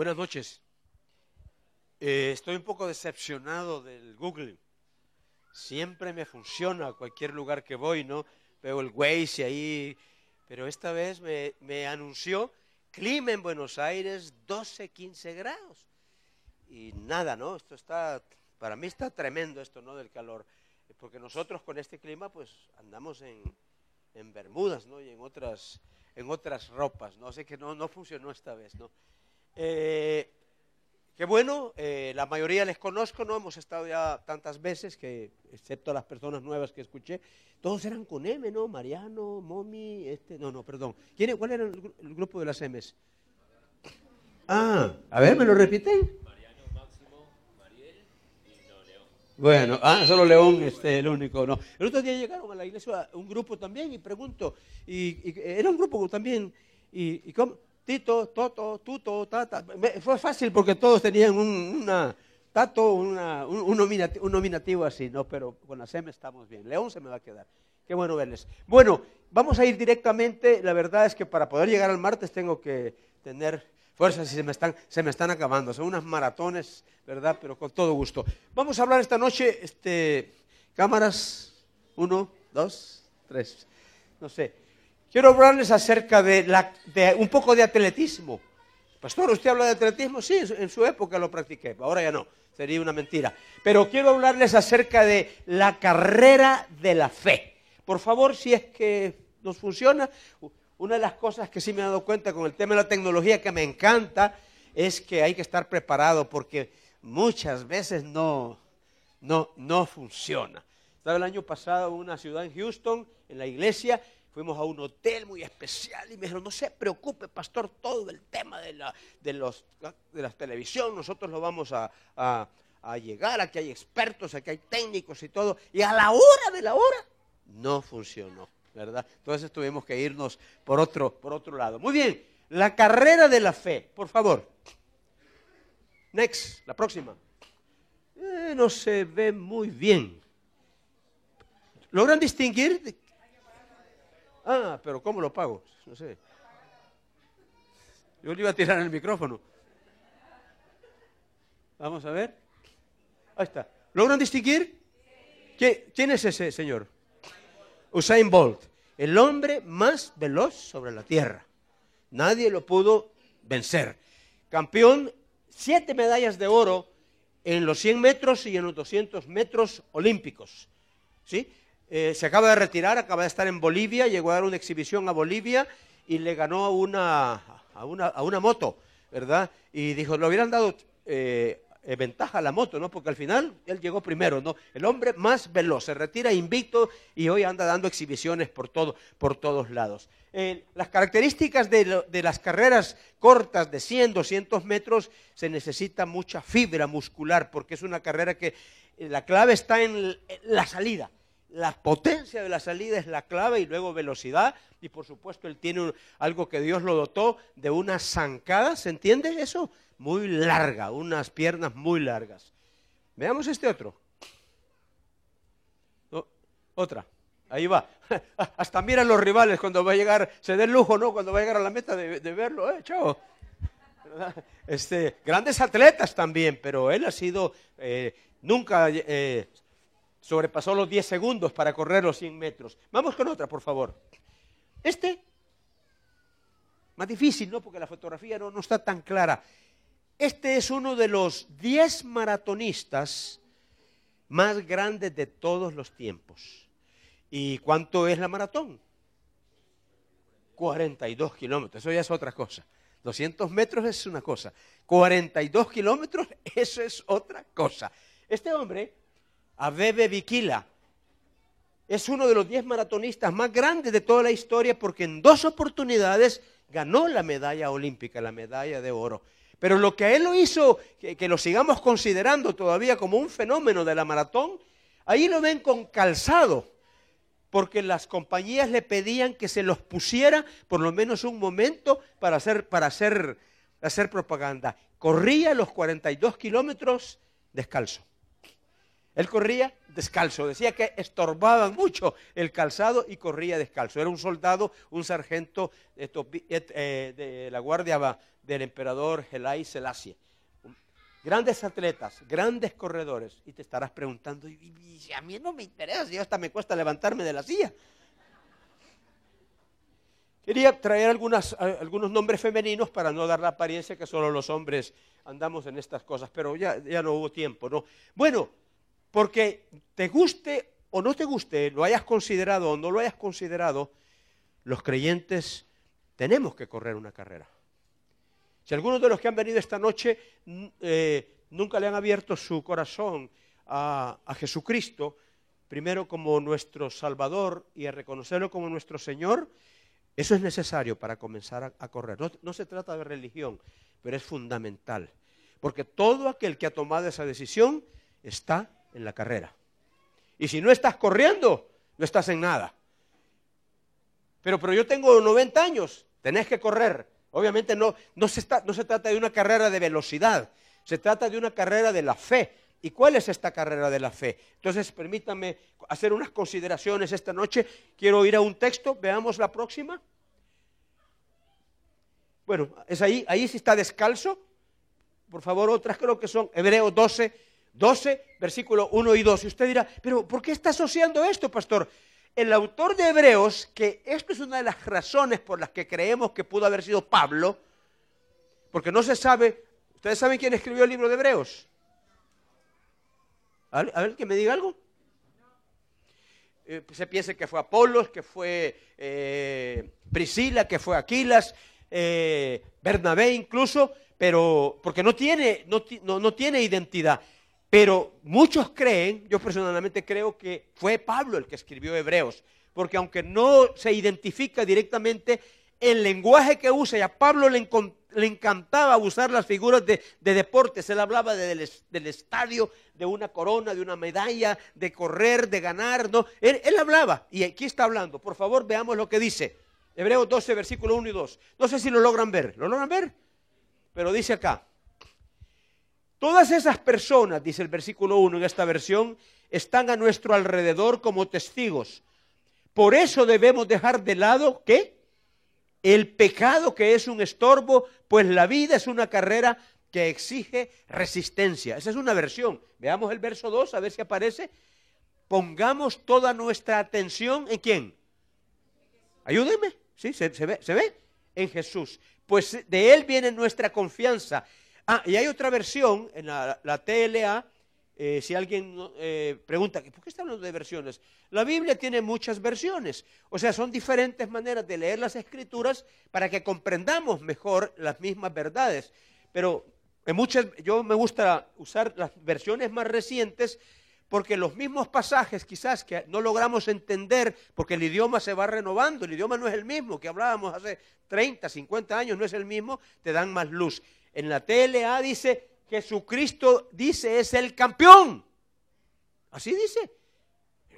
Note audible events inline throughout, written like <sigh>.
Buenas noches. Eh, estoy un poco decepcionado del Google. Siempre me funciona a cualquier lugar que voy, ¿no? Veo el Waze ahí, pero esta vez me, anunció clima en Buenos Aires 12, 15 grados. Y nada, ¿no? Esto está, para mí está tremendo esto, ¿no? Del calor. Porque nosotros con este clima, pues andamos en, en Bermudas, ¿no? Y en otras, en otras ropas, ¿no? Así que no, no funcionó esta vez, ¿no? Eh, qué bueno, eh, la mayoría les conozco, ¿no? Hemos estado ya tantas veces que, excepto las personas nuevas que escuché, todos eran con M, ¿no? Mariano, Momi, este, no, no, perdón. ¿Quién, ¿Cuál era el, el grupo de las M's? Ah, a ver, ¿me lo repiten? Bueno, ah, solo León, este, el único, no. El otro día llegaron a la iglesia un grupo también y pregunto, y, y era un grupo también, y, y ¿cómo? Tito, Toto, Tuto, Tata. Fue fácil porque todos tenían un, una, Tato, un, un, nominativo, un, nominativo, así, ¿no? Pero con la SEM estamos bien. León se me va a quedar. Qué bueno verles. Bueno, vamos a ir directamente. La verdad es que para poder llegar al martes tengo que tener fuerzas y se me están, se me están acabando. Son unas maratones, ¿verdad? Pero con todo gusto. Vamos a hablar esta noche, este, cámaras, uno, dos, tres, no sé. Quiero hablarles acerca de, la, de un poco de atletismo. Pastor, ¿usted habla de atletismo? Sí, en su época lo practiqué, ahora ya no, sería una mentira. Pero quiero hablarles acerca de la carrera de la fe. Por favor, si es que nos funciona, una de las cosas que sí me he dado cuenta con el tema de la tecnología que me encanta es que hay que estar preparado porque muchas veces no, no, no funciona. Estaba el año pasado en una ciudad en Houston, en la iglesia, fuimos a un hotel muy especial y me dijeron, no se preocupe, pastor, todo el tema de la, de los, de la televisión, nosotros lo vamos a, a, llegar, aquí hay expertos, aquí hay técnicos y todo. Y a la hora de la hora, no funcionó, ¿verdad? Entonces tuvimos que irnos por otro, por otro lado. Muy bien, la carrera de la fe, por favor. Next, la próxima. Eh, no se ve muy bien. ¿Logran distinguir Ah, pero ¿cómo lo pago? No sé. Yo le iba a tirar el micrófono. Vamos a ver. Ahí está. ¿Logran distinguir? ¿Quién es ese señor? Usain Bolt, el hombre más veloz sobre la tierra. Nadie lo pudo vencer. Campeón, siete medallas de oro en los 100 metros y en los 200 metros olímpicos. ¿Sí? Eh, se acaba de retirar, acaba de estar en Bolivia, llegó a dar una exhibición a Bolivia y le ganó a una, a una, a una moto, ¿verdad? Y dijo, le hubieran dado eh, eh, ventaja a la moto, ¿no? Porque al final él llegó primero, ¿no? El hombre más veloz, se retira invicto y hoy anda dando exhibiciones por, todo, por todos lados. Las características de, lo, de, las carreras cortas de 100, 200 metros, se necesita mucha fibra muscular porque es una carrera que la clave está en la salida la potencia de la salida es la clave y luego velocidad. Y por supuesto él tiene algo que Dios lo dotó de una zancada, ¿se entiende eso? Muy larga, unas piernas muy largas. Veamos este otro. Otra. Ahí va. <laughs> Hasta miran los rivales cuando va a llegar, se dé lujo, ¿no? Cuando va a llegar a la meta de, de verlo, ¿eh? Chao. <laughs> Este, grandes atletas también, pero él ha sido, eh, nunca eh, sobrepasó los 10 segundos para correr los 100 metros. Vamos con otra, por favor. Este, más difícil, ¿no? Porque la fotografía no, no está tan clara. Este es uno de los 10 maratonistas más grandes de todos los tiempos. ¿Y cuánto es la maratón? 42 kilómetros, eso ya es otra cosa. 200 metros es una cosa. 42 kilómetros, <laughs> eso es otra cosa. Este hombre Abebe Bikila. Es uno de los diez maratonistas más grandes de toda la historia porque en dos oportunidades ganó la medalla olímpica, la medalla de oro. Pero lo que a él lo hizo, que, que, lo sigamos considerando todavía como un fenómeno de la maratón, ahí lo ven con calzado, porque las compañías le pedían que se los pusiera por lo menos un momento para hacer, para hacer, hacer propaganda. Corría los 42 kilómetros descalzo. Él corría descalzo, decía que estorbaban mucho el calzado y corría descalzo. Era un soldado, un sargento eh, de la guardia del emperador Gelai Selassie. Grandes atletas, grandes corredores. Y te estarás preguntando, y, a mí no me interesa, si hasta me cuesta levantarme de la silla. Quería traer algunos nombres femeninos para no dar la apariencia que solo los hombres andamos en estas cosas, pero ya, ya no hubo tiempo, ¿no? Bueno, porque te guste o no te guste, lo hayas considerado o no lo hayas considerado, los creyentes tenemos que correr una carrera. Si algunos de los que han venido esta noche eh, nunca le han abierto su corazón a, Jesucristo, primero como nuestro Salvador y a reconocerlo como nuestro Señor, eso es necesario para comenzar a, correr. no, se trata de religión, pero es fundamental. Porque todo aquel que ha tomado esa decisión está en la carrera. Y si no estás corriendo, no estás en nada. Pero, pero yo tengo 90 años, tenés que correr. Obviamente no, no, se no se trata de una carrera de velocidad, se trata de una carrera de la fe. ¿Y cuál es esta carrera de la fe? Entonces, permítame hacer unas consideraciones esta noche. Quiero ir a un texto, veamos la próxima. Bueno, es ahí, ahí sí está descalzo. Por favor, otras creo que son Hebreos 12, 12, versículo 1 y 2. Y usted dirá, pero ¿por qué está asociando esto, pastor? El autor de Hebreos, que esto es una de las razones por las que creemos que pudo haber sido Pablo, porque no se sabe, ¿ustedes saben quién escribió el libro de Hebreos? A ver, que me diga algo. Eh, se piensa que fue Apolos, que fue eh, Priscila, que fue Aquilas, eh, Bernabé incluso, pero porque no tiene, no tiene identidad. Pero muchos creen, yo personalmente creo que fue Pablo el que escribió Hebreos, porque aunque no se identifica directamente, el lenguaje que usa, y a Pablo le, encantaba usar las figuras de, deportes, él hablaba del, estadio, de una corona, de una medalla, de correr, de ganar, no, él, él hablaba, y aquí está hablando, por favor veamos lo que dice, Hebreos 12, versículo 1 y 2, no sé si lo logran ver, ¿lo logran ver? Pero dice acá, Todas esas personas, dice el versículo 1 en esta versión, están a nuestro alrededor como testigos. Por eso debemos dejar de lado, ¿qué? El pecado que es un estorbo, pues la vida es una carrera que exige resistencia. Esa es una versión. Veamos el verso 2, a ver si aparece. Pongamos toda nuestra atención en quién. Ayúdenme. ¿Sí? ¿Se, ve? ¿Se ve? En Jesús. Pues de Él viene nuestra confianza Ah, y hay otra versión en la, TLA, eh, si alguien eh, pregunta, ¿por qué está hablando de versiones? La Biblia tiene muchas versiones, o sea, son diferentes maneras de leer las escrituras para que comprendamos mejor las mismas verdades. Pero en muchas, yo me gusta usar las versiones más recientes porque los mismos pasajes quizás que no logramos entender, porque el idioma se va renovando, el idioma no es el mismo que hablábamos hace 30, 50 años, no es el mismo, te dan más luz. En la TLA dice, Jesucristo dice es el campeón. Así dice.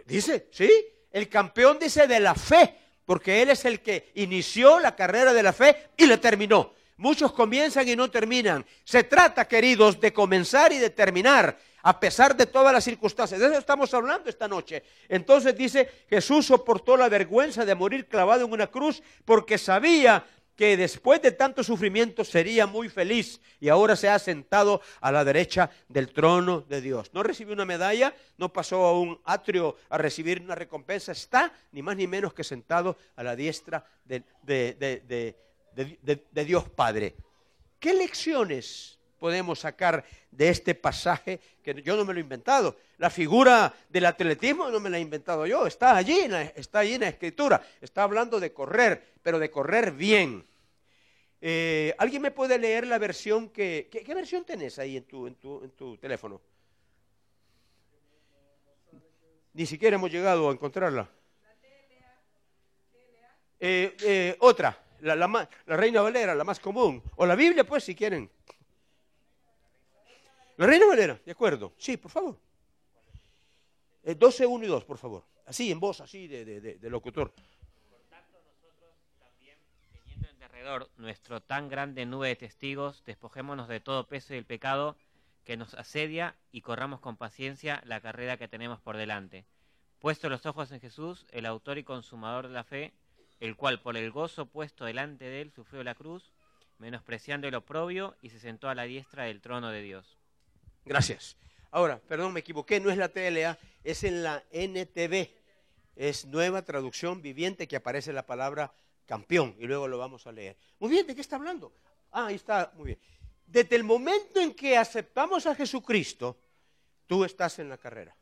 Dice, sí, el campeón dice de la fe, porque Él es el que inició la carrera de la fe y la terminó. Muchos comienzan y no terminan. Se trata, queridos, de comenzar y de terminar, a pesar de todas las circunstancias. De eso estamos hablando esta noche. Entonces dice, Jesús soportó la vergüenza de morir clavado en una cruz porque sabía que después de tanto sufrimiento sería muy feliz y ahora se ha sentado a la derecha del trono de Dios. No recibió una medalla, no pasó a un atrio a recibir una recompensa, está ni más ni menos que sentado a la diestra de, Dios Padre. ¿Qué lecciones podemos sacar de este pasaje que yo no me lo he inventado? La figura del atletismo no me la he inventado yo, está allí, está allí en la escritura. Está hablando de correr, pero de correr bien. Eh, ¿Alguien me puede leer la versión que... ¿Qué, versión tenés ahí en tu, en, tu, en tu teléfono? Ni siquiera hemos llegado a encontrarla. Eh, eh, otra, la, la, Reina Valera, la más común. O la Biblia, pues, si quieren. La Reina Valera, de acuerdo. Sí, por favor. 12, 1 y 2, por favor. Así, en voz, así, de, de, locutor nuestro tan grande nube de testigos, despojémonos de todo peso y el pecado que nos asedia y corramos con paciencia la carrera que tenemos por delante. Puesto los ojos en Jesús, el autor y consumador de la fe, el cual por el gozo puesto delante de él sufrió la cruz, menospreciando el oprobio y se sentó a la diestra del trono de Dios. Gracias. Ahora, perdón, me equivoqué, no es la TLA, es en la NTV. Es nueva traducción viviente que aparece la palabra campeón y luego lo vamos a leer. Muy bien, ¿de qué está hablando? Ah, ahí está, muy bien. Desde el momento en que aceptamos a Jesucristo, tú estás en la carrera.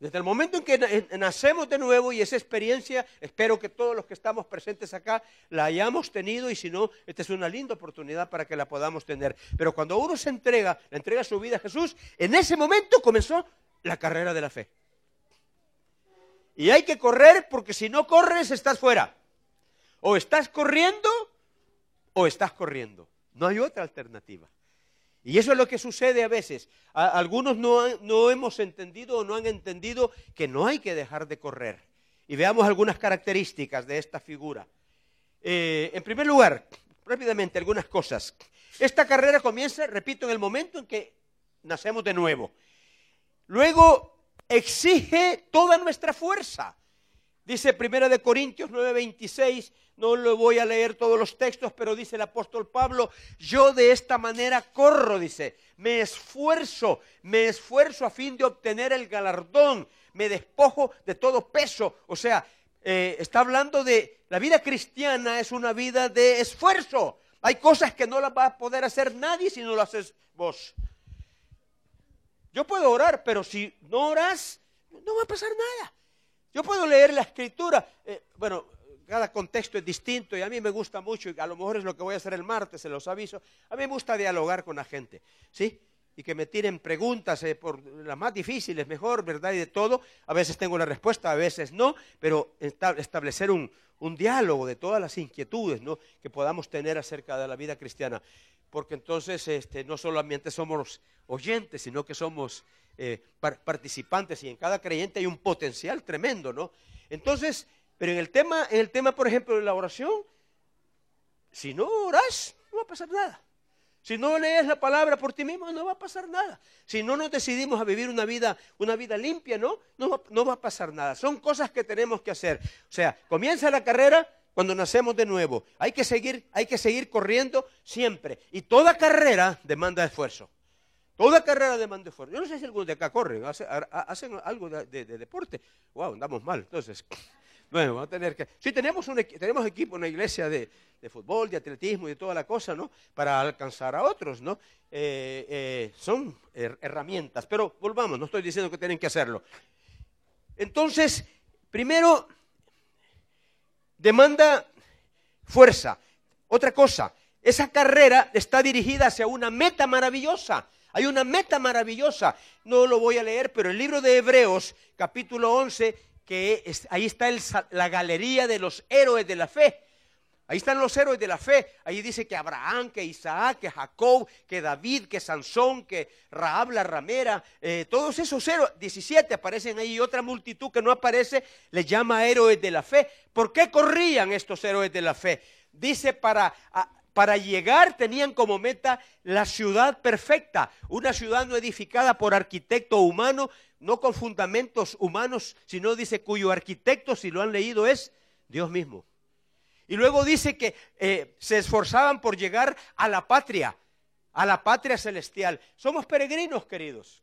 Desde el momento en que nacemos de nuevo y esa experiencia, espero que todos los que estamos presentes acá la hayamos tenido y si no, esta es una linda oportunidad para que la podamos tener. Pero cuando uno se entrega, le entrega su vida a Jesús, en ese momento comenzó la carrera de la fe. Y hay que correr porque si no corres estás fuera. O estás corriendo o estás corriendo. No hay otra alternativa. Y eso es lo que sucede a veces. algunos no, hemos entendido o no han entendido que no hay que dejar de correr. Y veamos algunas características de esta figura. Eh, en primer lugar, rápidamente algunas cosas. Esta carrera comienza, repito, en el momento en que nacemos de nuevo. Luego exige toda nuestra fuerza. Dice Primera de Corintios 9:26, no lo voy a leer todos los textos, pero dice el apóstol Pablo, yo de esta manera corro, dice, me esfuerzo, me esfuerzo a fin de obtener el galardón, me despojo de todo peso. O sea, eh, está hablando de la vida cristiana es una vida de esfuerzo. Hay cosas que no las va a poder hacer nadie si no lo haces vos. Yo puedo orar, pero si no oras, no va a pasar nada. Yo puedo leer la escritura. Eh, bueno, cada contexto es distinto y a mí me gusta mucho, y a lo mejor es lo que voy a hacer el martes, se los aviso, a mí me gusta dialogar con la gente, ¿sí? Y que me tiren preguntas eh, por las más difíciles, mejor, ¿verdad? Y de todo. A veces tengo la respuesta, a veces no, pero establecer un, diálogo de todas las inquietudes ¿no? que podamos tener acerca de la vida cristiana. Porque entonces este, no solamente somos oyentes, sino que somos eh, participantes y en cada creyente hay un potencial tremendo, ¿no? Entonces, pero en el tema, en el tema, por ejemplo, de la oración, si no oras, no va a pasar nada. Si no lees la palabra por ti mismo, no va a pasar nada. Si no nos decidimos a vivir una vida, una vida limpia, ¿no? No no va a pasar nada. Son cosas que tenemos que hacer. O sea, comienza la carrera cuando nacemos de nuevo. Hay que seguir, hay que seguir corriendo siempre. Y toda carrera demanda esfuerzo. Toda carrera demanda esfuerzo. Yo no sé si algunos de acá corren, hacen, algo de, de deporte. Wow, andamos mal. Entonces, <laughs> bueno, vamos a tener que... Sí, tenemos, un, tenemos equipo, una iglesia de, fútbol, de atletismo y de toda la cosa, ¿no? Para alcanzar a otros, ¿no? Eh, eh, son herramientas, pero volvamos, no estoy diciendo que tienen que hacerlo. Entonces, primero, demanda fuerza. Otra cosa, esa carrera está dirigida hacia una meta maravillosa. Hay una meta maravillosa. No lo voy a leer, pero el libro de Hebreos, capítulo 11, que ahí está la galería de los héroes de la fe. Ahí están los héroes de la fe. Ahí dice que Abraham, que Isaac, que Jacob, que David, que Sansón, que Rahab la ramera, eh, todos esos héroes, 17 aparecen ahí y otra multitud que no aparece, le llama héroes de la fe. ¿Por qué corrían estos héroes de la fe? Dice para, para llegar tenían como meta la ciudad perfecta, una ciudad no edificada por arquitecto humano, no con fundamentos humanos, sino dice cuyo arquitecto, si lo han leído, es Dios mismo. Y luego dice que eh, se esforzaban por llegar a la patria, a la patria celestial. Somos peregrinos, queridos.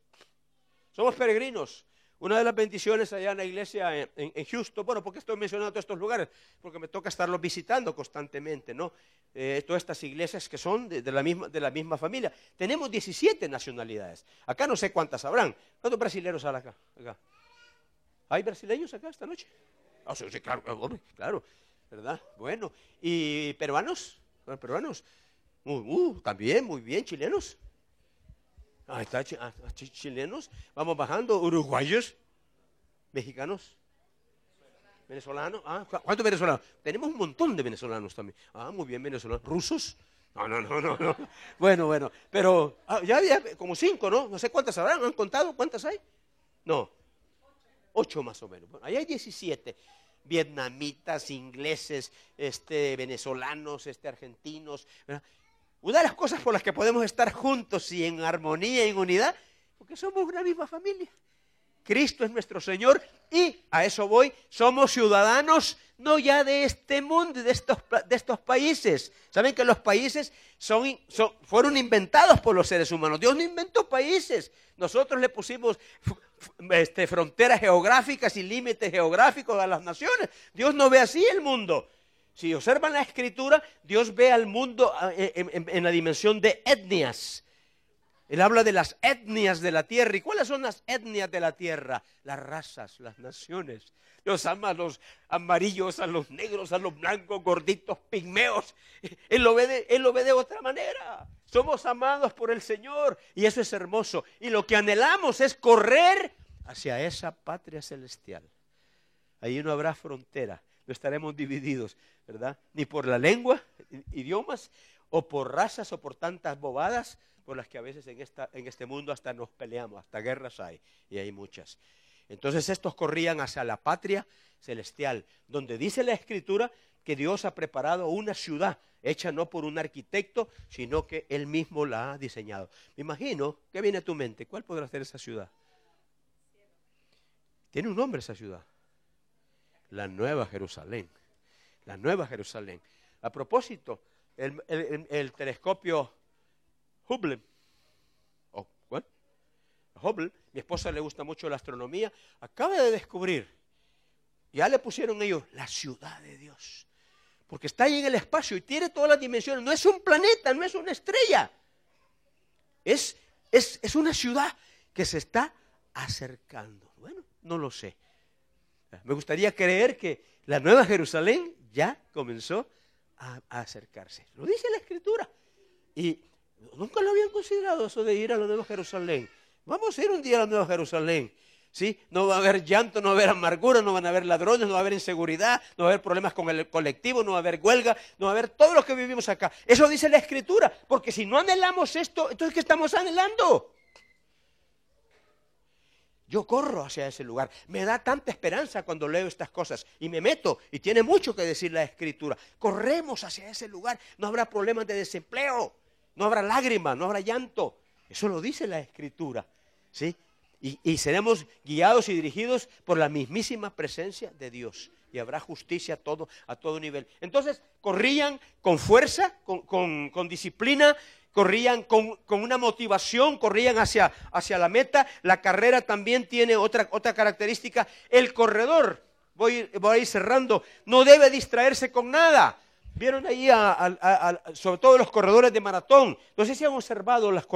Somos peregrinos. Una de las bendiciones allá en la iglesia en, Houston, bueno, ¿por qué estoy mencionando estos lugares? Porque me toca estarlos visitando constantemente, ¿no? Eh, todas estas iglesias que son de, la misma, de la misma familia. Tenemos 17 nacionalidades. Acá no sé cuántas habrán. ¿Cuántos brasileños hay acá? ¿Hay brasileños acá esta noche? Ah, sí, claro, claro, ¿verdad? Bueno, ¿y peruanos? ¿Peruanos? Uh, también, muy bien, chilenos. Ahí está, ah, ah, chilenos. Vamos bajando, uruguayos, mexicanos, venezolanos. Ah, ¿Cuántos venezolanos? Tenemos un montón de venezolanos también. Ah, muy bien, venezolanos. ¿Rusos? No, no, no, no, no. <laughs> Bueno, bueno, pero ya había como cinco, ¿no? No sé cuántas habrán, ¿han contado cuántas hay? No, ocho más o menos. Bueno, ahí hay diecisiete. Vietnamitas, ingleses, este, venezolanos, este, argentinos. Una de las cosas por las que podemos estar juntos y en armonía y en unidad, porque somos una misma familia. Cristo es nuestro Señor y a eso voy, somos ciudadanos no ya de este mundo, de estos, de estos países. Saben que los países fueron inventados por los seres humanos. Dios no inventó países. Nosotros le pusimos este, fronteras geográficas y límites geográficos a las naciones. Dios no ve así el mundo. Si observan la escritura, Dios ve al mundo ah, en la dimensión de etnias. Él habla de las etnias de la tierra. ¿Y cuáles son las etnias de la tierra? Las razas, las naciones. Dios ama a los amarillos, a los negros, a los blancos, gorditos, pigmeos. Él lo ve él lo ve de otra manera. Somos amados por el Señor y eso es hermoso. Y lo que anhelamos es correr hacia esa patria celestial. Ahí no habrá frontera, no estaremos divididos, ¿verdad? Ni por la lengua, idiomas, o por razas o por tantas bobadas, por las que a veces en, en este mundo hasta nos peleamos, hasta guerras hay, y hay muchas. Entonces estos corrían hacia la patria celestial, donde dice la escritura que Dios ha preparado una ciudad hecha no por un arquitecto, sino que Él mismo la ha diseñado. Me imagino, ¿qué viene a tu mente? ¿Cuál podrá ser esa ciudad? Tiene un nombre esa ciudad. La Nueva Jerusalén. La Nueva Jerusalén. A propósito, el, el telescopio Hubble. Oh, Hubble, mi esposa le gusta mucho la astronomía, acaba de descubrir, ya le pusieron ellos, la ciudad de Dios. Porque está ahí en el espacio y tiene todas las dimensiones. No es un planeta, no es una estrella. Es, es, es una ciudad que se está acercando. Bueno, no lo sé. Me gustaría creer que la Nueva Jerusalén ya comenzó a, a acercarse. Lo dice la Escritura. Y Nunca lo habían considerado eso de ir a la Nueva Jerusalén. Vamos a ir un día a la Nueva Jerusalén. ¿Sí? No va a haber llanto, no va a haber amargura, no van a haber ladrones, no va a haber inseguridad, no va a haber problemas con el colectivo, no va a haber huelga, no va a haber todo lo que vivimos acá. Eso dice la Escritura, porque si no anhelamos esto, entonces ¿qué estamos anhelando? Yo corro hacia ese lugar. Me da tanta esperanza cuando leo estas cosas y me meto y tiene mucho que decir la escritura. Corremos hacia ese lugar. No habrá problemas de desempleo no habrá lágrimas, no habrá llanto. Eso lo dice la Escritura. ¿sí? Y, seremos guiados y dirigidos por la mismísima presencia de Dios. Y habrá justicia a todo, a todo nivel. Entonces, corrían con fuerza, con, disciplina, corrían con, una motivación, corrían hacia, hacia, la meta. La carrera también tiene otra, otra característica. El corredor, voy, voy a ir cerrando, no debe distraerse con nada. Vieron ahí, sobre todo los corredores de maratón. No sé si han observado las,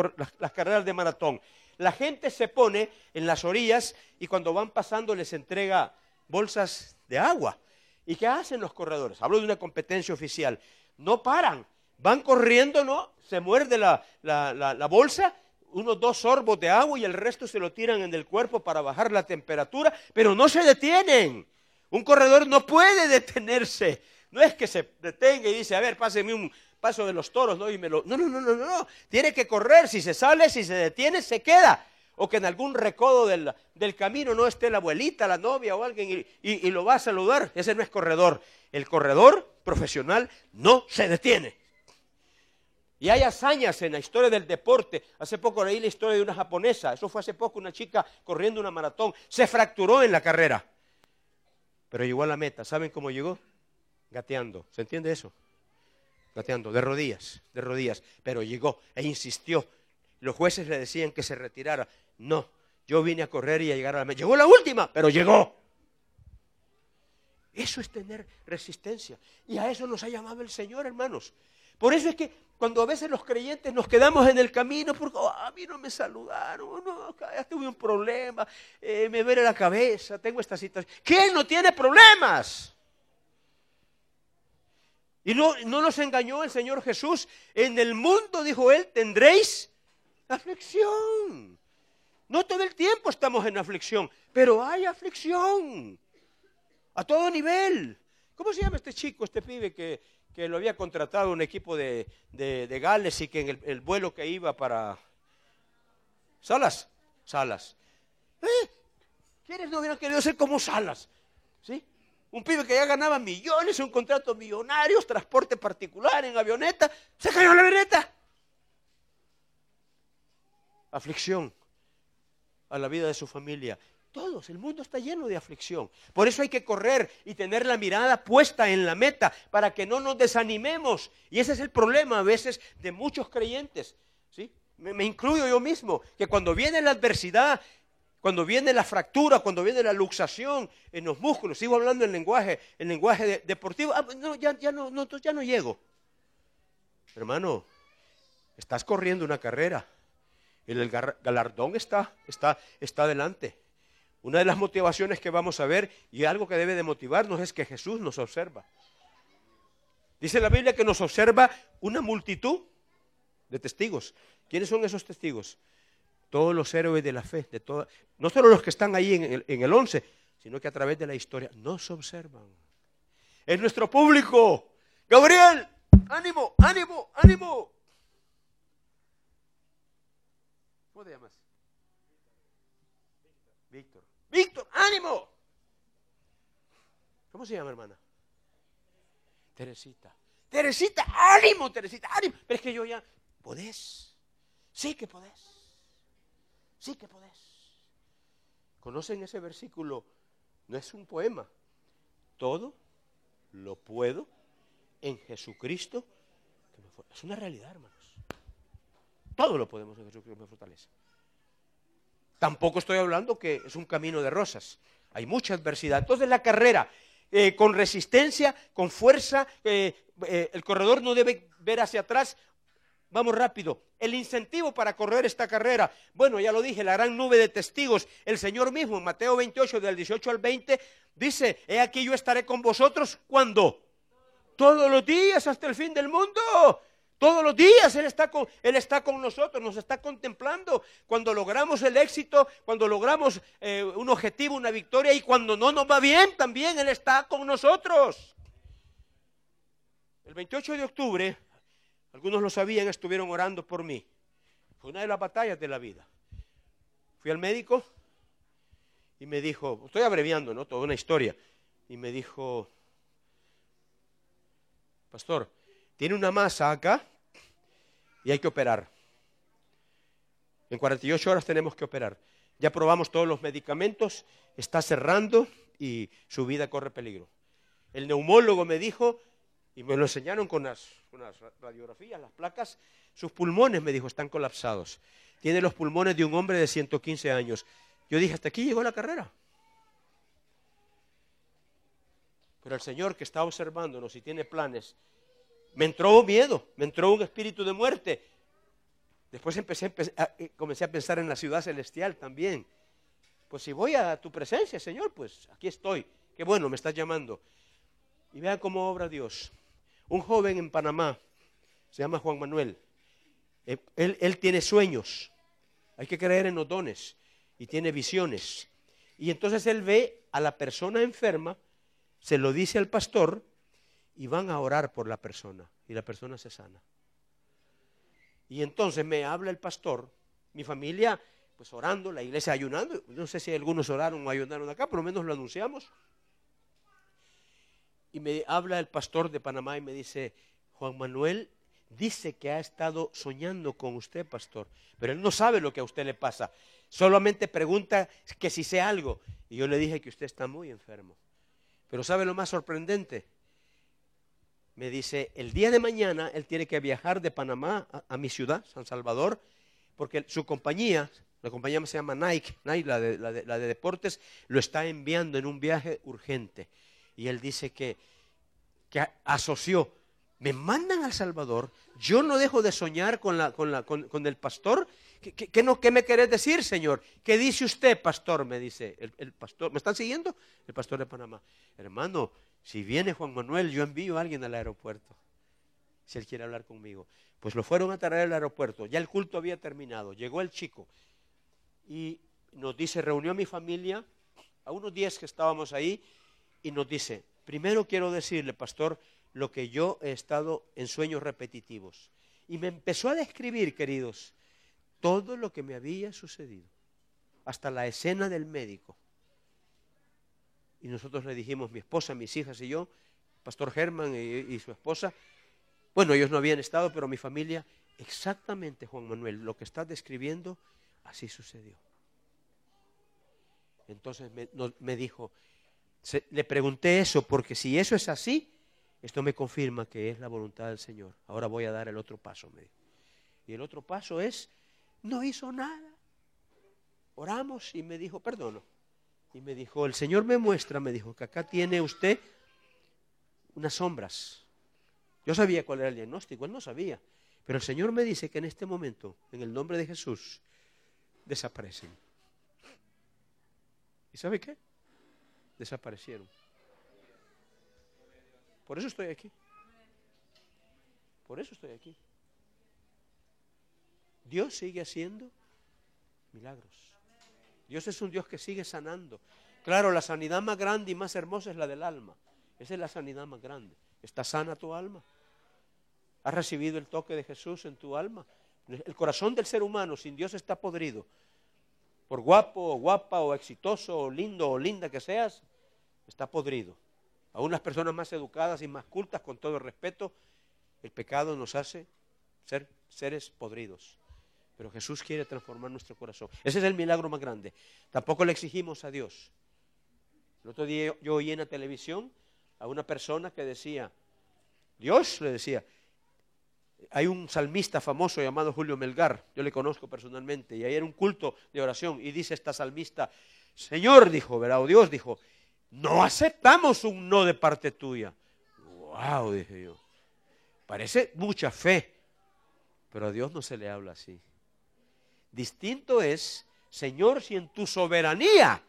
carreras de maratón. La gente se pone en las orillas y cuando van pasando les entrega bolsas de agua. ¿Y qué hacen los corredores? Hablo de una competencia oficial. No paran, van corriendo, ¿no? Se muerde la, bolsa, unos dos sorbos de agua y el resto se lo tiran en el cuerpo para bajar la temperatura, pero no se detienen. Un corredor no puede detenerse. No es que se detenga y dice, a ver, páseme un paso de los toros, ¿no? Y me lo... No, no, no, no, no. Tiene que correr. Si se sale, si se detiene, se queda. O que en algún recodo del, camino no esté la abuelita, la novia o alguien y, lo va a saludar. Ese no es corredor. El corredor profesional no se detiene. Y hay hazañas en la historia del deporte. Hace poco leí la historia de una japonesa. Eso fue hace poco, una chica corriendo una maratón. Se fracturó en la carrera. Pero llegó a la meta. ¿Saben cómo llegó? gateando. ¿Se entiende eso? Gateando, de rodillas, de rodillas. Pero llegó e insistió. Los jueces le decían que se retirara. No, yo vine a correr y a llegar a la meta. Llegó la última, pero llegó. Eso es tener resistencia. Y a eso nos ha llamado el Señor, hermanos. Por eso es que cuando a veces los creyentes nos quedamos en el camino porque oh, a mí no me saludaron, no, ya tuve un problema, eh, me duele la cabeza, tengo esta situación. ¿Quién no tiene problemas? Y no, nos engañó el Señor Jesús. En el mundo, dijo Él, tendréis aflicción. No todo el tiempo estamos en aflicción, pero hay aflicción. A todo nivel. ¿Cómo se llama este chico, este pibe que, lo había contratado un equipo de, Gales y que en el, vuelo que iba para... Salas, Salas. ¿Eh? ¿Quiénes no hubieran querido ser como Salas? ¿Sí? Un pibe que ya ganaba millones, un contrato millonario, transporte particular en avioneta. Se cayó la avioneta. Aflicción a la vida de su familia. Todos, el mundo está lleno de aflicción. Por eso hay que correr y tener la mirada puesta en la meta para que no nos desanimemos. Y ese es el problema a veces de muchos creyentes. ¿sí? Me, me incluyo yo mismo, que cuando viene la adversidad cuando viene la fractura, cuando viene la luxación en los músculos, sigo hablando en lenguaje, en lenguaje de- deportivo, ah, no, ya, no, no, ya no llego. Hermano, estás corriendo una carrera. El galardón está, está, está adelante. Una de las motivaciones que vamos a ver y algo que debe de motivarnos es que Jesús nos observa. Dice la Biblia que nos observa una multitud de testigos. ¿Quiénes son esos testigos? Todos los héroes de la fe, de toda, no solo los que están ahí en el, en el 11, sino que a través de la historia nos observan. Es nuestro público. Gabriel, ánimo, ánimo, ánimo. ¿Cómo te llamas? Víctor. Víctor, ánimo. ¿Cómo se llama, hermana? Teresita. Teresita, ánimo, Teresita, ánimo. Pero es que yo ya, podés. Sí que podés. Sí que podés. ¿Conocen ese versículo? No es un poema. Todo lo puedo en Jesucristo. que me Es una realidad, hermanos. Todo lo podemos en Jesucristo que me fortalece. Tampoco estoy hablando que es un camino de rosas. Hay mucha adversidad. Entonces la carrera, eh, con resistencia, con fuerza, eh, eh, el corredor no debe ver hacia atrás. Vamos rápido. El incentivo para correr esta carrera, bueno, ya lo dije, la gran nube de testigos. El Señor mismo en Mateo 28, del 18 al 20, dice, he aquí yo estaré con vosotros cuando todos los días hasta el fin del mundo. Todos los días Él está, con, Él está con nosotros, nos está contemplando. Cuando logramos el éxito, cuando logramos eh, un objetivo, una victoria, y cuando no nos va bien, también Él está con nosotros. El 28 de octubre, algunos lo sabían, estuvieron orando por mí. Fue una de las batallas de la vida. Fui al médico y me dijo, estoy abreviando, ¿no? Toda una historia. Y me dijo, pastor, tiene una masa acá y hay que operar. En 48 horas tenemos que operar. Ya probamos todos los medicamentos, está cerrando y su vida corre peligro. El neumólogo me dijo, y me lo enseñaron con las radiografías, las placas, sus pulmones, me dijo, están colapsados. Tiene los pulmones de un hombre de 115 años. Yo dije, hasta aquí llegó la carrera. Pero el Señor que está observándonos y tiene planes, me entró miedo, me entró un espíritu de muerte. Después empecé, empe- a- eh, comencé a pensar en la ciudad celestial también. Pues si voy a tu presencia, Señor, pues aquí estoy. Qué bueno, me estás llamando. Y vean cómo obra Dios. Un joven en Panamá, se llama Juan Manuel. Eh, Él, tiene sueños. Hay que creer en los dones. Y tiene visiones. Y entonces él ve a la persona enferma, se lo dice al pastor y van a orar por la persona. Y la persona se sana. Y entonces me habla el pastor, mi familia, pues orando, la iglesia ayunando. No sé si algunos oraron o ayunaron acá, por lo menos lo anunciamos. Y me habla el pastor de Panamá y me dice, Juan Manuel dice que ha estado soñando con usted, pastor, pero él no sabe lo que a usted le pasa. Solamente pregunta que si sé algo. Y yo le dije que usted está muy enfermo. Pero ¿sabe lo más sorprendente? Me dice, el día de mañana él tiene que viajar de Panamá a, mi ciudad, San Salvador, porque su compañía, la compañía se llama Nike, Nike la de- la de deportes, lo está enviando en un viaje urgente. Y él dice que, que asoció, me mandan al Salvador, yo no dejo de soñar con, la, con, la, con, con el pastor. ¿Qué, qué- qué no, ¿Qué me querés decir, Señor? ¿Qué dice usted, pastor? Me dice el, el pastor. ¿Me están siguiendo? El pastor de Panamá. Hermano, si viene Juan Manuel, yo envío a alguien al aeropuerto. Si él quiere hablar conmigo. Pues lo fueron a traer al aeropuerto. Ya el culto había terminado. Llegó el chico y nos dice, reunió a mi familia, a unos días que estábamos ahí, y nos dice, primero quiero decirle, pastor, lo que yo he estado en sueños repetitivos. Y me empezó a describir, queridos, todo lo que me había sucedido, hasta la escena del médico. Y nosotros le dijimos, mi esposa, mis hijas y yo, Pastor Germán y, su esposa, bueno, ellos no habían estado, pero mi familia, exactamente, Juan Manuel, lo que estás describiendo Así sucedió. Entonces me, dijo, le pregunté eso porque si eso es así, esto me confirma que es la voluntad del Señor. Ahora voy a dar el otro paso, me dijo. Y el otro paso es, no hizo nada. Oramos y me dijo, perdono. Y me dijo, el Señor me muestra, me dijo, que acá tiene usted unas sombras. Yo sabía cuál era el diagnóstico, él no sabía. Pero el Señor me dice que en este momento, en el nombre de Jesús, desaparecen. ¿Y sabe qué? Desaparecieron. Por eso estoy aquí. Por eso estoy aquí. Dios sigue haciendo milagros. Dios es un Dios que sigue sanando. Claro, la sanidad más grande y más hermosa es la del alma. Esa es la sanidad más grande. ¿Está sana tu alma? ¿Has recibido el toque de Jesús en tu alma? El corazón del ser humano sin Dios está podrido. Por guapo o guapa o exitoso o lindo o linda que seas, está podrido. A unas personas más educadas y más cultas, con todo el respeto, el pecado nos hace ser seres podridos. Pero Jesús quiere transformar nuestro corazón. Ese es el milagro más grande. Tampoco le exigimos a Dios. El otro día yo oí en la televisión a una persona que decía, Dios le decía, hay un salmista famoso llamado Julio Melgar, yo le conozco personalmente, y ahí era un culto de oración, y dice esta salmista, Señor, dijo, ¿verdad? O Dios dijo, no aceptamos un no de parte tuya. Wow, dije yo. Parece mucha fe, pero a Dios no se le habla así. Distinto es, Señor, si en tu soberanía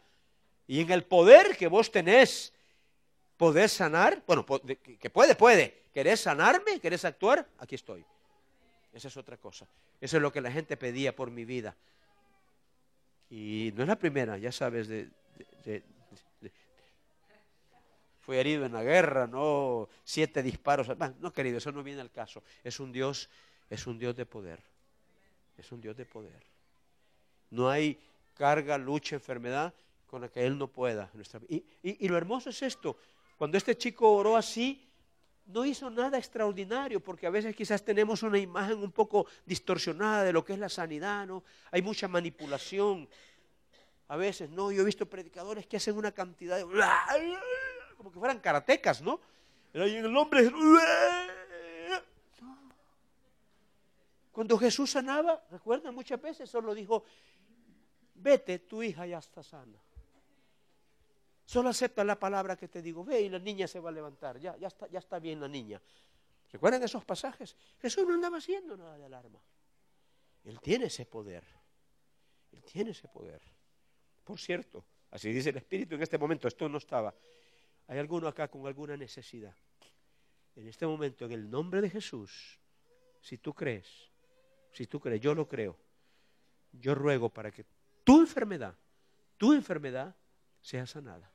y en el poder que vos tenés podés sanar, bueno, que puede, puede. ¿Querés sanarme? ¿Querés actuar? Aquí estoy. Esa es otra cosa. Eso es lo que la gente pedía por mi vida. Y no es la primera, ya sabes, de, fui herido en la guerra, no siete disparos. no, querido, eso no viene al caso. Es un Dios, es un Dios de poder. Es un Dios de poder. No hay carga, lucha, enfermedad con la que Él no pueda. Y, lo hermoso es esto, cuando este chico oró así, no hizo nada extraordinario, porque a veces quizás tenemos una imagen un poco distorsionada de lo que es la sanidad, ¿no? Hay mucha manipulación. A veces, no, yo he visto predicadores que hacen una cantidad de... <laughs> como que fueran karatecas, ¿no? En el nombre <laughs> Cuando Jesús sanaba, recuerdan muchas veces, solo dijo, vete, tu hija ya está sana. Solo acepta la palabra que te digo, ve y la niña se va a levantar, ya, ya, está, está bien la niña. ¿Recuerdan esos pasajes? Jesús no andaba haciendo nada de alarma. Él tiene ese poder. Él tiene ese poder. Por cierto, así dice el Espíritu en este momento, esto no estaba. Hay alguno acá con alguna necesidad. En este momento, en el nombre de Jesús, si tú crees, si tú crees, yo lo creo, yo ruego para que tu enfermedad, tu enfermedad sea sanada.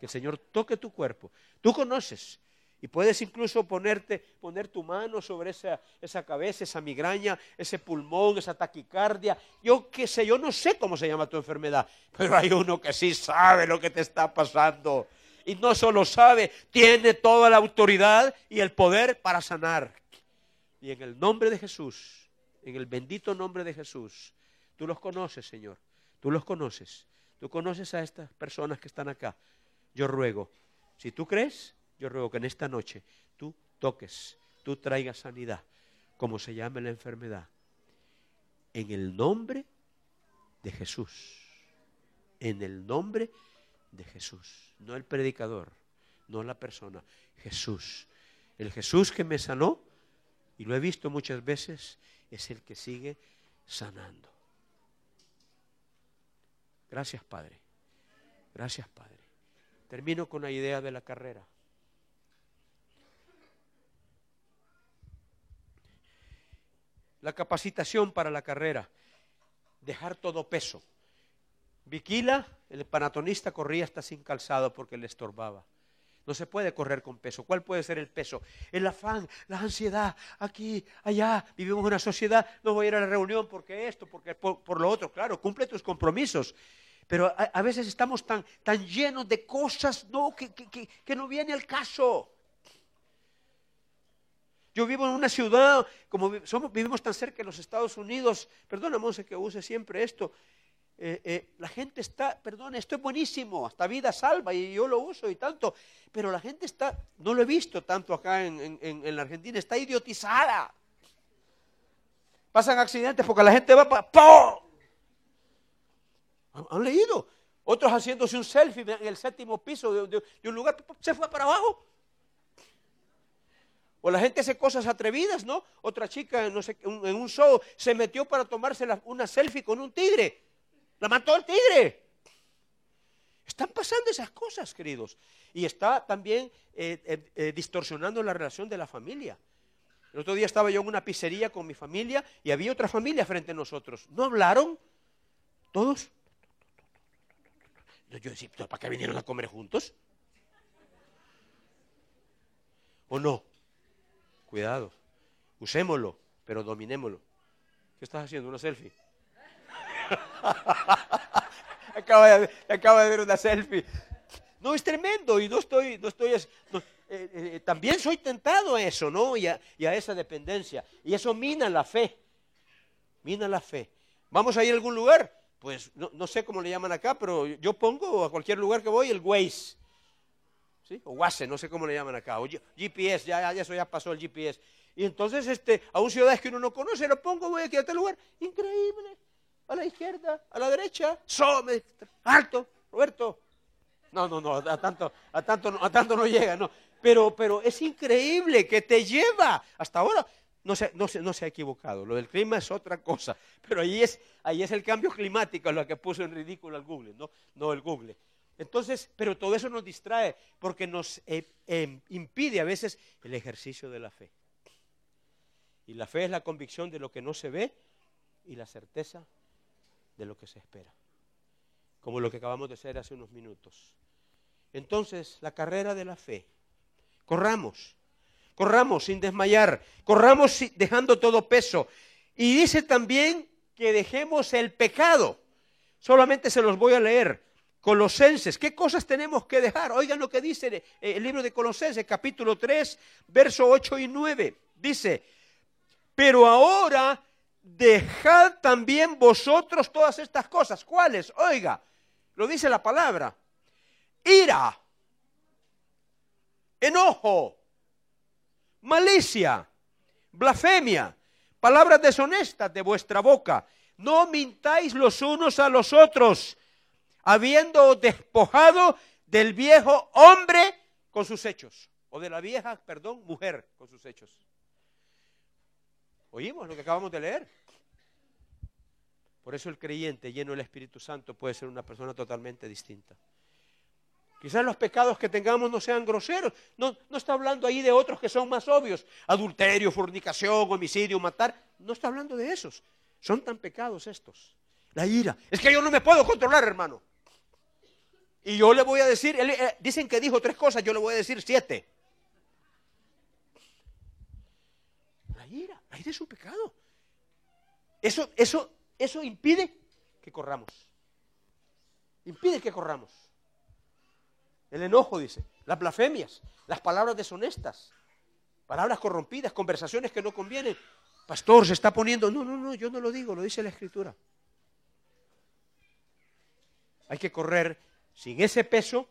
Que el Señor toque tu cuerpo. Tú conoces y puedes incluso ponerte, poner tu mano sobre esa, esa cabeza, esa migraña, ese pulmón, esa taquicardia. Yo qué sé, yo no sé cómo se llama tu enfermedad, pero hay uno que sí sabe lo que te está pasando. Y no solo sabe, tiene toda la autoridad y el poder para sanar. Y en el nombre de Jesús, en el bendito nombre de Jesús, tú los conoces, Señor. Tú los conoces. Tú conoces a estas personas que están acá. Yo ruego, si tú crees, yo ruego que en esta noche tú toques, tú traigas sanidad, como se llame la enfermedad. En el nombre de Jesús. En el nombre de Jesús. No el predicador, no la persona. Jesús. El Jesús que me sanó, y lo he visto muchas veces, es el que sigue sanando. Gracias, Padre. Gracias, Padre. Termino con la idea de la carrera. La capacitación para la carrera. Dejar todo peso. Viquila, el panatonista, corría hasta sin calzado porque le estorbaba. No se puede correr con peso. ¿Cuál puede ser el peso? El afán, la ansiedad, aquí, allá. Vivimos en una sociedad, no voy a ir a la reunión porque esto, porque por, lo otro. Claro, cumple tus compromisos. Pero a, veces estamos tan, tan, llenos de cosas no, que, que no viene el caso. Yo vivo en una ciudad, como somos, vivimos tan cerca de los Estados Unidos, perdona, Monse, que use siempre esto. eh, eh, la gente está, perdona, esto es buenísimo, hasta vida salva y yo lo uso y tanto, pero la gente está, no lo he visto tanto acá en- en la Argentina, está idiotizada. Pasan accidentes porque la gente va para... ¡Pum! ¿Han- ¿Han leído? Otros haciéndose un selfie en el séptimo piso de, un lugar, se fue para abajo. O la gente hace cosas atrevidas, ¿no? Otra chica en un show se metió para tomarse una selfie con un tigre. La mató el tigre. Están pasando esas cosas, queridos. Y está también eh, eh, eh, distorsionando la relación de la familia. El otro día estaba yo en una pizzería con mi familia y había otra familia frente a nosotros. ¿No hablaron? ¿Todos? Yo decía, ¿pero ¿para qué vinieron a comer juntos? ¿O no? Cuidado. Usémoslo, pero dominémoslo. ¿Qué estás haciendo? ¿Una selfie? <laughs> acaba, de, ver una selfie. No, es tremendo y no estoy, no estoy, es- no, eh, eh, también soy tentado a eso, ¿no? Y a, y a esa dependencia. Y eso mina la fe, mina la fe. ¿Vamos a ir a algún lugar? Pues no, no sé cómo le llaman acá, pero yo pongo a cualquier lugar que voy el Waze. ¿Sí? O Waze, no sé cómo le llaman acá. O GPS, ya, ya, eso ya pasó el GPS. Y entonces este, a un ciudad que uno no conoce, lo pongo, voy aquí a tal lugar. Increíble. A la izquierda, a la derecha. So, me- alto, Roberto. No, no, no, a tanto, a tanto, a tanto no llega, no. Pero, pero es increíble que te lleva. Hasta ahora no se, no, se, no se ha equivocado. Lo del clima es otra cosa. <laughs> Pero ahí es, ahí es el cambio climático lo que puso en ridículo al Google, no, no el Google. Entonces, pero todo eso nos distrae porque nos eh, eh, impide a veces el ejercicio de la fe. Y la fe es la convicción de lo que no se ve y la certeza de lo que se espera. Como lo que acabamos de hacer hace unos minutos. Entonces, la carrera de la fe. Corramos, corramos sin desmayar, corramos dejando todo peso. Y dice también que dejemos el pecado. Solamente se los voy a leer. Colosenses, ¿qué cosas tenemos que dejar? Oigan lo que dice eh, el libro de Colosenses, capítulo 3, verso 8 y 9. Dice, pero ahora dejad también vosotros todas estas cosas. ¿Cuáles? Oiga, lo dice la palabra. Ira, enojo, malicia, blasfemia, palabras deshonestas de vuestra boca. No mintáis los unos a los otros, habiendo despojado del viejo hombre con sus hechos, o de la vieja, perdón, mujer con sus hechos. Oímos lo que acabamos de leer. Por eso el creyente lleno del Espíritu Santo puede ser una persona totalmente distinta. Quizás los pecados que tengamos no sean groseros. No, no está hablando ahí de otros que son más obvios. Adulterio, fornicación, homicidio, matar. No está hablando de esos. Son tan pecados estos. La ira. Es que yo no me puedo controlar, hermano. Y yo le voy a decir, eh, dicen que dijo tres cosas, yo le voy a decir siete. La ira, la ira es un pecado. Eso, eso, eso impide que corramos. Impide que corramos. El enojo, dice, las blasfemias, las palabras deshonestas, palabras corrompidas, conversaciones que no convienen. Pastor, se está poniendo. No, no, no, yo no lo digo, lo dice la Escritura. Hay que correr sin ese peso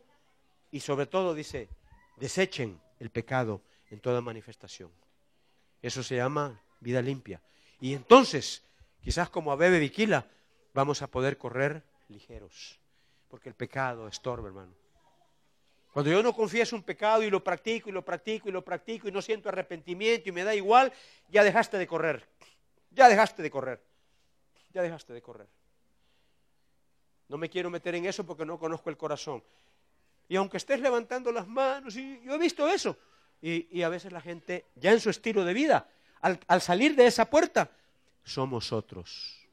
y sobre todo, dice, desechen el pecado en toda manifestación. Eso se llama vida limpia. Y entonces, quizás como a Bebe Viquila, vamos a poder correr ligeros. Porque el pecado estorba, hermano. Cuando yo no confieso un pecado y lo practico y lo practico y lo practico y no siento arrepentimiento y me da igual, ya dejaste de correr. Ya dejaste de correr. Ya dejaste de correr. No me quiero meter en eso porque no conozco el corazón. Y aunque estés levantando las manos, yo he visto eso. Y, a veces la gente, ya en su estilo de vida, al salir de esa puerta, somos otros.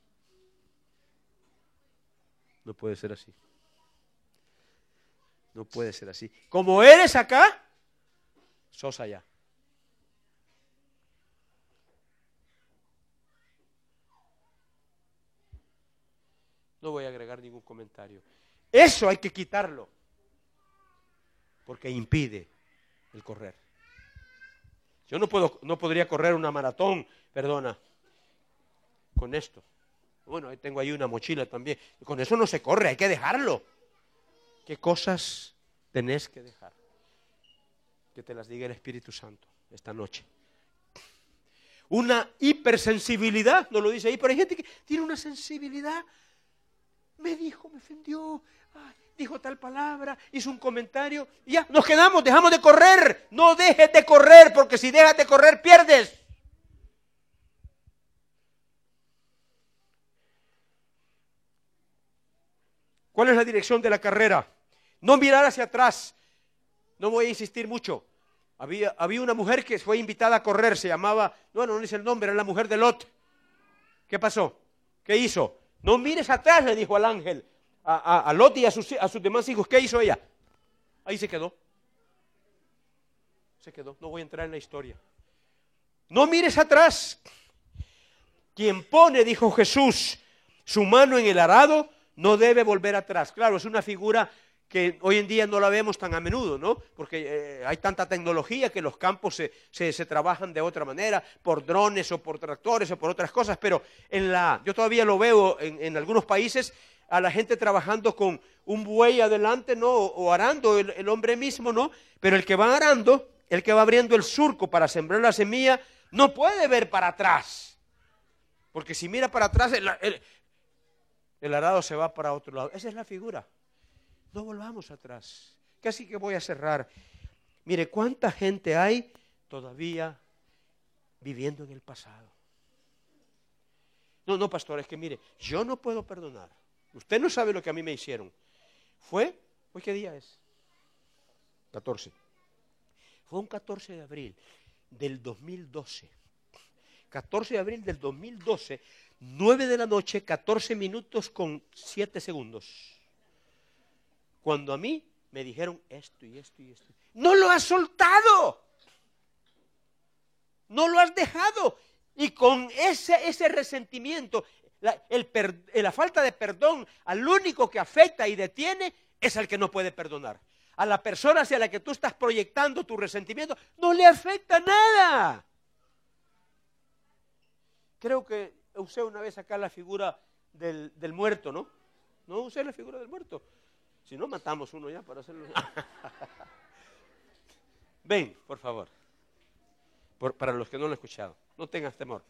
No puede ser así. No puede ser así. Como eres acá, sos allá. No voy a agregar ningún comentario. Eso hay que quitarlo. Porque impide el correr. Yo no, puedo, no podría correr una maratón, perdona, con esto. Bueno, tengo ahí una mochila también. Con eso no se corre, hay que dejarlo. ¿Qué cosas tenés que dejar? Que te las diga el Espíritu Santo esta noche. Una hipersensibilidad, no lo dice ahí, pero hay gente que tiene una sensibilidad. Me dijo, me ofendió, dijo tal palabra, hizo un comentario, y ya, nos quedamos, dejamos de correr. No dejes de correr, porque si dejas de correr, pierdes. ¿Cuál es la dirección de la carrera? No mirar hacia atrás. No voy a insistir mucho. Había, había una mujer que fue invitada a correr, se llamaba, no, no dice el nombre, era la mujer de Lot. ¿Qué pasó? ¿Qué hizo? No mires atrás, le dijo al ángel a, Lot y a sus, a sus demás hijos. ¿Qué hizo ella? Ahí se quedó. Se quedó. No voy a entrar en la historia. No mires atrás. Quien pone, dijo Jesús, su mano en el arado, no debe volver atrás. Claro, es una figura que hoy en día no la vemos tan a menudo, ¿no? Porque eh, hay tanta tecnología que los campos se, trabajan de otra manera, por drones o por tractores o por otras cosas, pero en la, yo todavía lo veo en, algunos países a la gente trabajando con un buey adelante, ¿no? O, arando el, hombre mismo, ¿no? Pero el que va arando, el que va abriendo el surco para sembrar la semilla, no puede ver para atrás. Porque si mira para atrás, el arado se va para otro lado. Esa es la figura. No volvamos atrás. Casi que voy a cerrar. Mire, ¿cuánta gente hay todavía viviendo en el pasado? No, no, pastor, es que mire, yo no puedo perdonar. Usted no sabe lo que a mí me hicieron. Fue, ¿hoy qué día es? 14. Fue un 14 de abril del 2012. 14 de abril del 2012, 9 de la noche, 14 minutos con 7 segundos. Cuando a mí me dijeron esto y esto y esto. No lo has soltado. No lo has dejado. Y con ese, ese resentimiento, la, la falta de perdón, al único que afecta y detiene es al que no puede perdonar. A la persona hacia la que tú estás proyectando tu resentimiento, no le afecta nada. Creo que usé una vez acá la figura del, del muerto, ¿no? No usé la figura del muerto. Si no, matamos uno ya para hacerlo. <laughs> Ven, por favor. para los que no lo han escuchado. No tengas temor.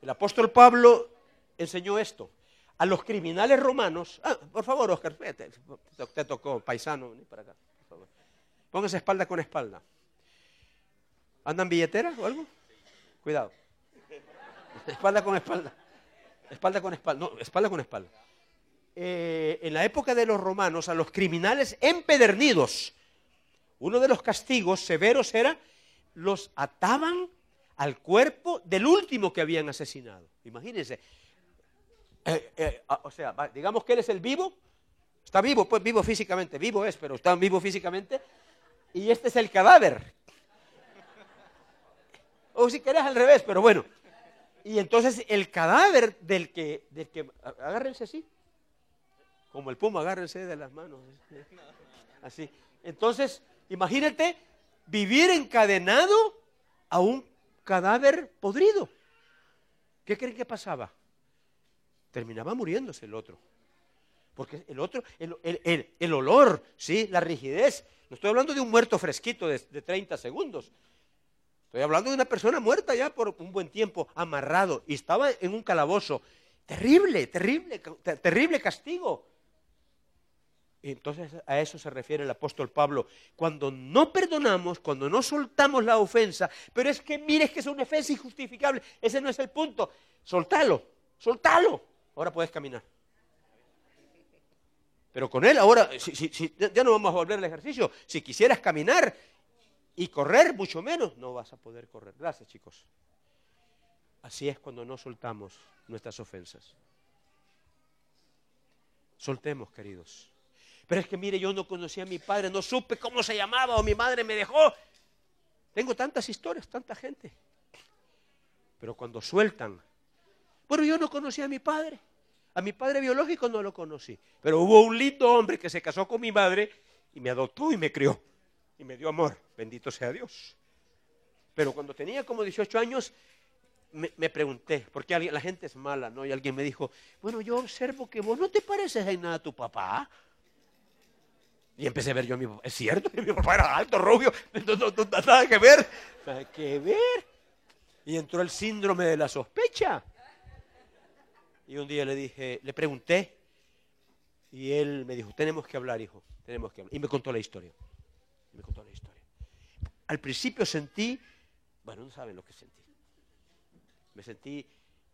El apóstol Pablo enseñó esto. A los criminales romanos. Ah, por favor, Oscar, te, te tocó paisano. Vení para acá, por favor. Póngase espalda con espalda. ¿Andan billeteras o algo? Cuidado. Espalda con espalda. Espalda con espalda. No, espalda con espalda. Eh, en la época de los romanos a los criminales empedernidos. Uno de los castigos severos era los ataban al cuerpo del último que habían asesinado. Imagínense. Eh, eh, o sea, digamos que él es el vivo. Está vivo, pues vivo físicamente. Vivo es, pero está vivo físicamente. Y este es el cadáver. O si querés al revés, pero bueno. Y entonces el cadáver del que, del que agárrense así, como el puma, agárrense de las manos. Así. Entonces, imagínate vivir encadenado a un cadáver podrido. ¿Qué creen que pasaba? Terminaba muriéndose el otro. Porque el otro, el, olor, ¿sí? la rigidez. No estoy hablando de un muerto fresquito de, de 30 segundos. Estoy hablando de una persona muerta ya por un buen tiempo, amarrado, y estaba en un calabozo. Terrible, terrible, terrible castigo. Entonces a eso se refiere el apóstol Pablo. Cuando no perdonamos, cuando no soltamos la ofensa, pero es que mire que es una ofensa injustificable, ese no es el punto. Soltalo, soltalo. Ahora puedes caminar. Pero con él ahora, ya no vamos a volver al ejercicio. Si quisieras caminar y correr, mucho menos, no vas a poder correr. Gracias, chicos. Así es cuando no soltamos nuestras ofensas. Soltemos, queridos. Pero es que mire, yo no conocía a mi padre, no supe cómo se llamaba o mi madre me dejó. Tengo tantas historias, tanta gente. Pero cuando sueltan, bueno, yo no conocía a mi padre. A mi padre biológico no lo conocí. Pero hubo un lindo hombre que se casó con mi madre y me adoptó y me crió. Y me dio amor, bendito sea Dios. Pero cuando tenía como 18 años, me, pregunté, porque la gente es mala, ¿no? Y alguien me dijo, bueno, yo observo que vos no te pareces en nada a tu papá. Y empecé a ver yo a mi papá, es cierto, <laughs> mi papá era alto, rubio, no, no, nada que ver, nada que ver. Y entró el síndrome de la sospecha. Y un día le dije, le pregunté, y él me dijo, tenemos que hablar, hijo, tenemos que hablar. Y me contó la historia. Me contó la historia. Al principio sentí, bueno, no saben lo que sentí. Me sentí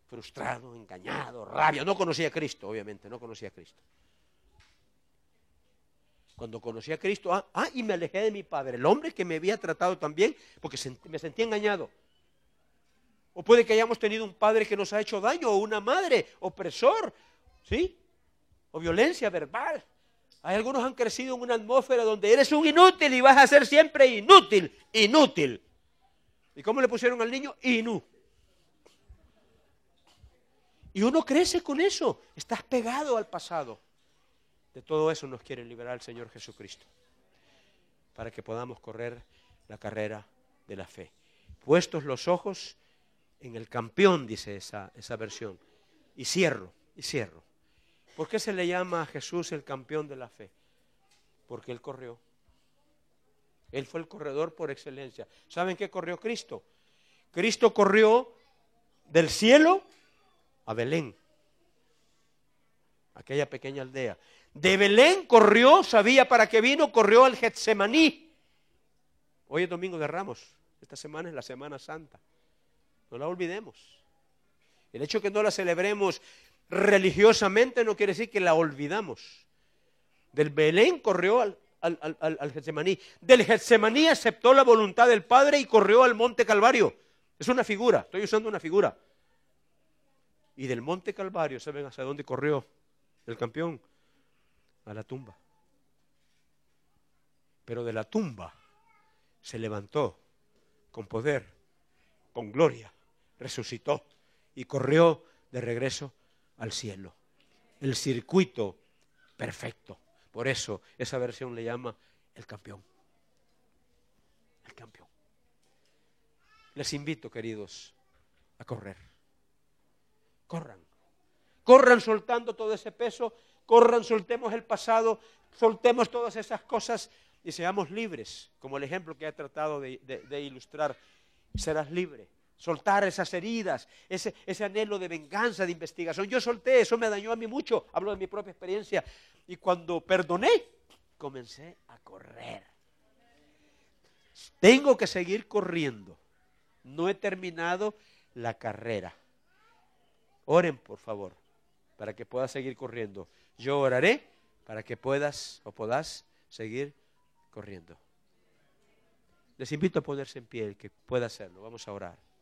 frustrado, engañado, rabia. No conocía a Cristo, obviamente, no conocía a Cristo. Cuando conocí a Cristo, ah, ah, y me alejé de mi padre, el hombre que me había tratado también, porque me sentí engañado. O puede que hayamos tenido un padre que nos ha hecho daño, o una madre opresor, ¿sí? O violencia verbal. Hay algunos han crecido en una atmósfera donde eres un inútil y vas a ser siempre inútil, inútil. ¿Y cómo le pusieron al niño? Inú. Y uno crece con eso, estás pegado al pasado. De todo eso nos quiere liberar el Señor Jesucristo, para que podamos correr la carrera de la fe. Puestos los ojos en el campeón, dice esa, esa versión. Y cierro, y cierro. ¿Por qué se le llama a Jesús el campeón de la fe? Porque Él corrió. Él fue el corredor por excelencia. ¿Saben qué corrió Cristo? Cristo corrió del cielo a Belén, aquella pequeña aldea. De Belén corrió, sabía para qué vino, corrió al Getsemaní. Hoy es domingo de Ramos, esta semana es la Semana Santa. No la olvidemos. El hecho que no la celebremos religiosamente no quiere decir que la olvidamos. Del Belén corrió al, al, Getsemaní. Del Getsemaní aceptó la voluntad del Padre y corrió al Monte Calvario. Es una figura, estoy usando una figura. Y del Monte Calvario, ¿saben hacia dónde corrió el campeón? A la tumba. Pero de la tumba se levantó con poder, con gloria, resucitó y corrió de regreso al cielo. El circuito perfecto. Por eso esa versión le llama el campeón. El campeón. Les invito, queridos, a correr corran. Corran soltando todo ese peso, corran, soltemos el pasado, soltemos todas esas cosas y seamos libres, como el ejemplo que he tratado de, ilustrar. Serás libre. Soltar esas heridas, ese, anhelo de venganza, de investigación. Yo solté, eso me dañó a mí mucho, hablo de mi propia experiencia. Y cuando perdoné, comencé a correr. Tengo que seguir corriendo. No he terminado la carrera. Oren, por favor, para que puedas seguir corriendo. Yo oraré para que puedas o puedas seguir corriendo. Les invito a ponerse en pie, el que pueda hacerlo. Vamos a orar.